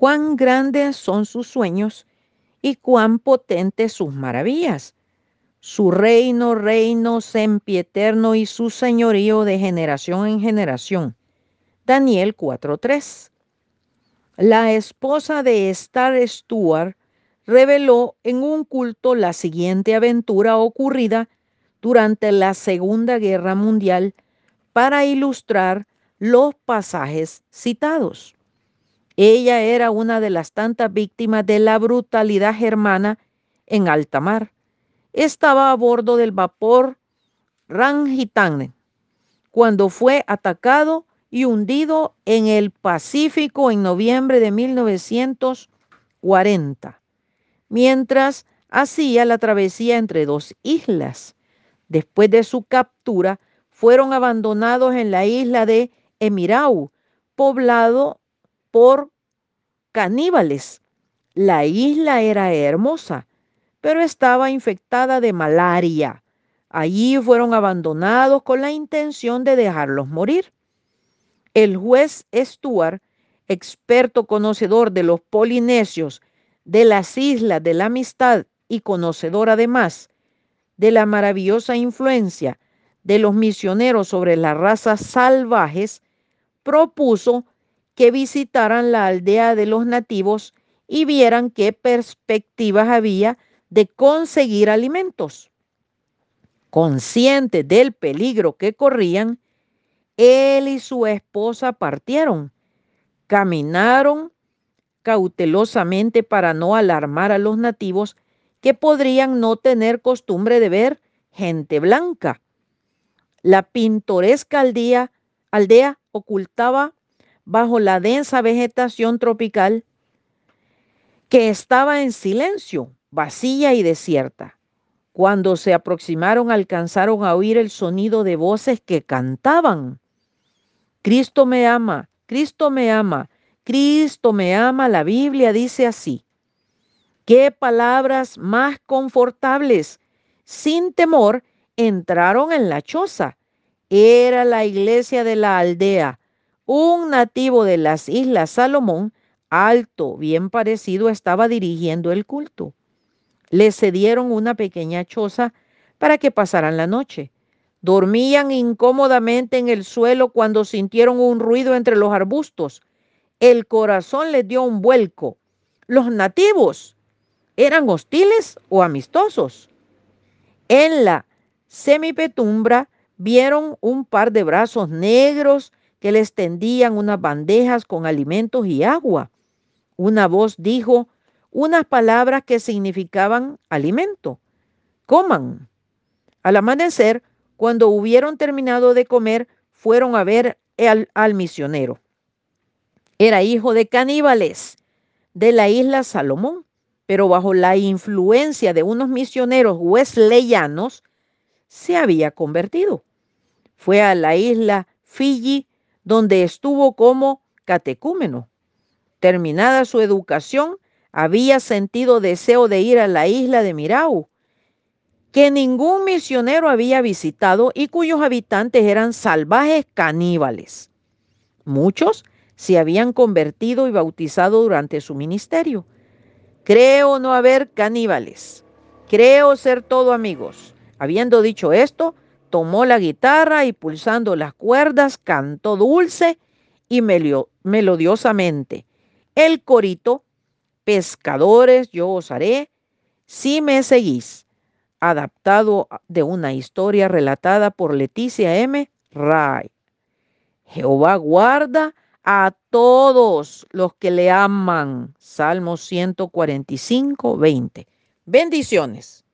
cuán grandes son sus sueños y cuán potentes sus maravillas. Su reino, reino sempieterno y su señorío de generación en generación. Daniel 4.3. La esposa de Star Stewart reveló en un culto la siguiente aventura ocurrida durante la Segunda Guerra Mundial para ilustrar los pasajes citados. Ella era una de las tantas víctimas de la brutalidad germana en alta mar. Estaba a bordo del vapor Rangitane cuando fue atacado y hundido en el Pacífico en noviembre de 1940, mientras hacía la travesía entre dos islas. Después de su captura, fueron abandonados en la isla de Emirau, poblado por caníbales. La isla era hermosa, pero estaba infectada de malaria. Allí fueron abandonados con la intención de dejarlos morir. El juez Stuart, experto conocedor de los polinesios, de las islas de la amistad y conocedor además de la maravillosa influencia de los misioneros sobre las razas salvajes, propuso que visitaran la aldea de los nativos y vieran qué perspectivas había de conseguir alimentos. Conscientes del peligro que corrían, él y su esposa partieron, caminaron cautelosamente para no alarmar a los nativos que podrían no tener costumbre de ver gente blanca. La pintoresca aldea, aldea ocultaba bajo la densa vegetación tropical que estaba en silencio, vacía y desierta. Cuando se aproximaron alcanzaron a oír el sonido de voces que cantaban. Cristo me ama, Cristo me ama, Cristo me ama. La Biblia dice así. Qué palabras más confortables. Sin temor entraron en la choza. Era la iglesia de la aldea. Un nativo de las islas Salomón, alto, bien parecido, estaba dirigiendo el culto. Le cedieron una pequeña choza para que pasaran la noche. Dormían incómodamente en el suelo cuando sintieron un ruido entre los arbustos. El corazón les dio un vuelco. Los nativos eran hostiles o amistosos. En la semipetumbra vieron un par de brazos negros que les tendían unas bandejas con alimentos y agua. Una voz dijo unas palabras que significaban alimento. Coman. Al amanecer, cuando hubieron terminado de comer, fueron a ver al, misionero. Era hijo de caníbales de la isla Salomón, pero bajo la influencia de unos misioneros wesleyanos se había convertido. Fue a la isla Fiji, donde estuvo como catecúmeno. Terminada su educación, había sentido deseo de ir a la isla de Mirau, que ningún misionero había visitado y cuyos habitantes eran salvajes caníbales. Muchos se habían convertido y bautizado durante su ministerio. Creo no haber caníbales. Creo ser todo amigos. Habiendo dicho esto, tomó la guitarra y pulsando las cuerdas cantó dulce y melodiosamente. El corito, pescadores yo os haré, si me seguís adaptado de una historia relatada por Leticia M. Ray. Jehová guarda a todos los que le aman. Salmo 145, 20. Bendiciones.